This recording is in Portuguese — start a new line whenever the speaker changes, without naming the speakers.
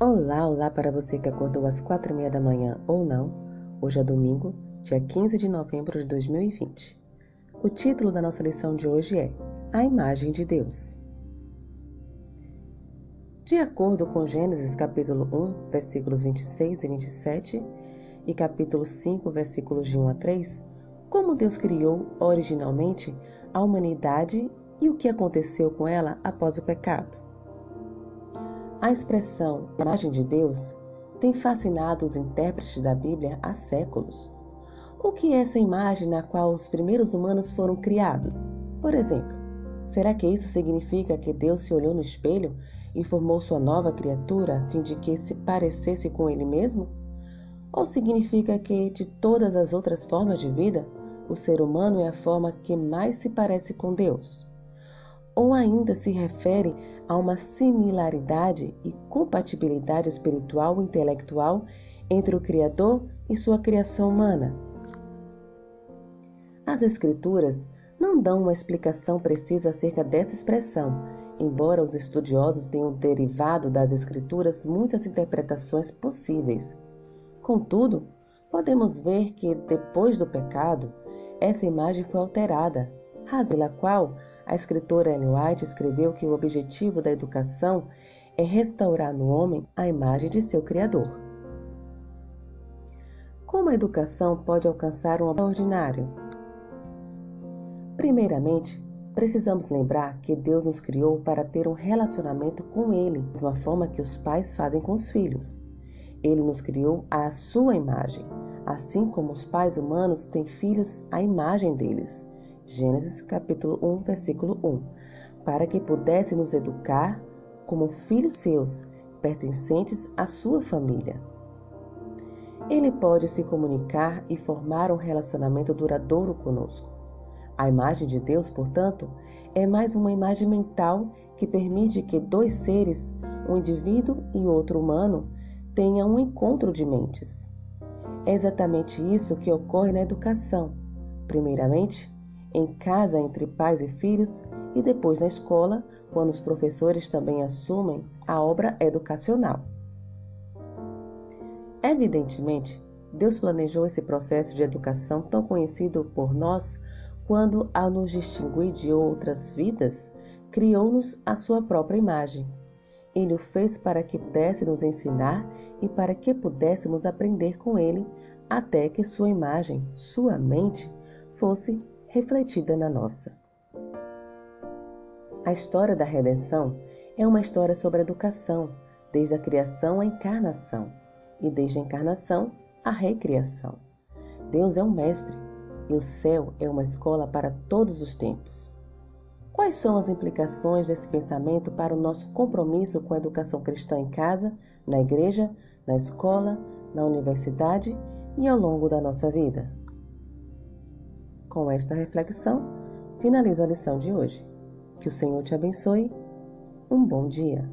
Olá, olá para você que acordou às quatro e meia da manhã ou não. Hoje é domingo, dia 15 de novembro de 2020. O título da nossa lição de hoje é A Imagem de Deus. De acordo com Gênesis capítulo 1, versículos 26 e 27 e capítulo 5, versículos de 1 a 3, como Deus criou originalmente a humanidade e o que aconteceu com ela após o pecado. A expressão imagem de Deus tem fascinado os intérpretes da Bíblia há séculos. O que é essa imagem na qual os primeiros humanos foram criados? Por exemplo, será que isso significa que Deus se olhou no espelho e formou sua nova criatura a fim de que se parecesse com ele mesmo? Ou significa que, de todas as outras formas de vida, o ser humano é a forma que mais se parece com Deus? Ou ainda se refere a uma similaridade e compatibilidade espiritual e intelectual entre o Criador e sua criação humana. As Escrituras não dão uma explicação precisa acerca dessa expressão, embora os estudiosos tenham derivado das Escrituras muitas interpretações possíveis. Contudo, podemos ver que, depois do pecado, essa imagem foi alterada, razão pela qual a escritora Ellen White escreveu que o objetivo da educação é restaurar no homem a imagem de seu Criador. Como a educação pode alcançar um ordinário? Primeiramente, precisamos lembrar que Deus nos criou para ter um relacionamento com Ele, da mesma forma que os pais fazem com os filhos. Ele nos criou à sua imagem, assim como os pais humanos têm filhos à imagem deles. Gênesis capítulo 1, versículo 1, para que pudesse nos educar como filhos seus, pertencentes à sua família. Ele pode se comunicar e formar um relacionamento duradouro conosco. A imagem de Deus, portanto, é mais uma imagem mental que permite que dois seres, um indivíduo e outro humano, tenham um encontro de mentes. É exatamente isso que ocorre na educação. Primeiramente, em casa entre pais e filhos e depois na escola, quando os professores também assumem a obra educacional. Evidentemente, Deus planejou esse processo de educação tão conhecido por nós quando, ao nos distinguir de outras vidas, criou-nos a sua própria imagem. Ele o fez para que pudesse nos ensinar e para que pudéssemos aprender com ele, até que sua imagem, sua mente, fosse refletida na nossa. A história da redenção é uma história sobre a educação, desde a criação à encarnação, e desde a encarnação à recriação. Deus é um mestre e o céu é uma escola para todos os tempos. Quais são as implicações desse pensamento para o nosso compromisso com a educação cristã em casa, na igreja, na escola, na universidade e ao longo da nossa vida? Com esta reflexão, finalizo a lição de hoje. Que o Senhor te abençoe. Um bom dia.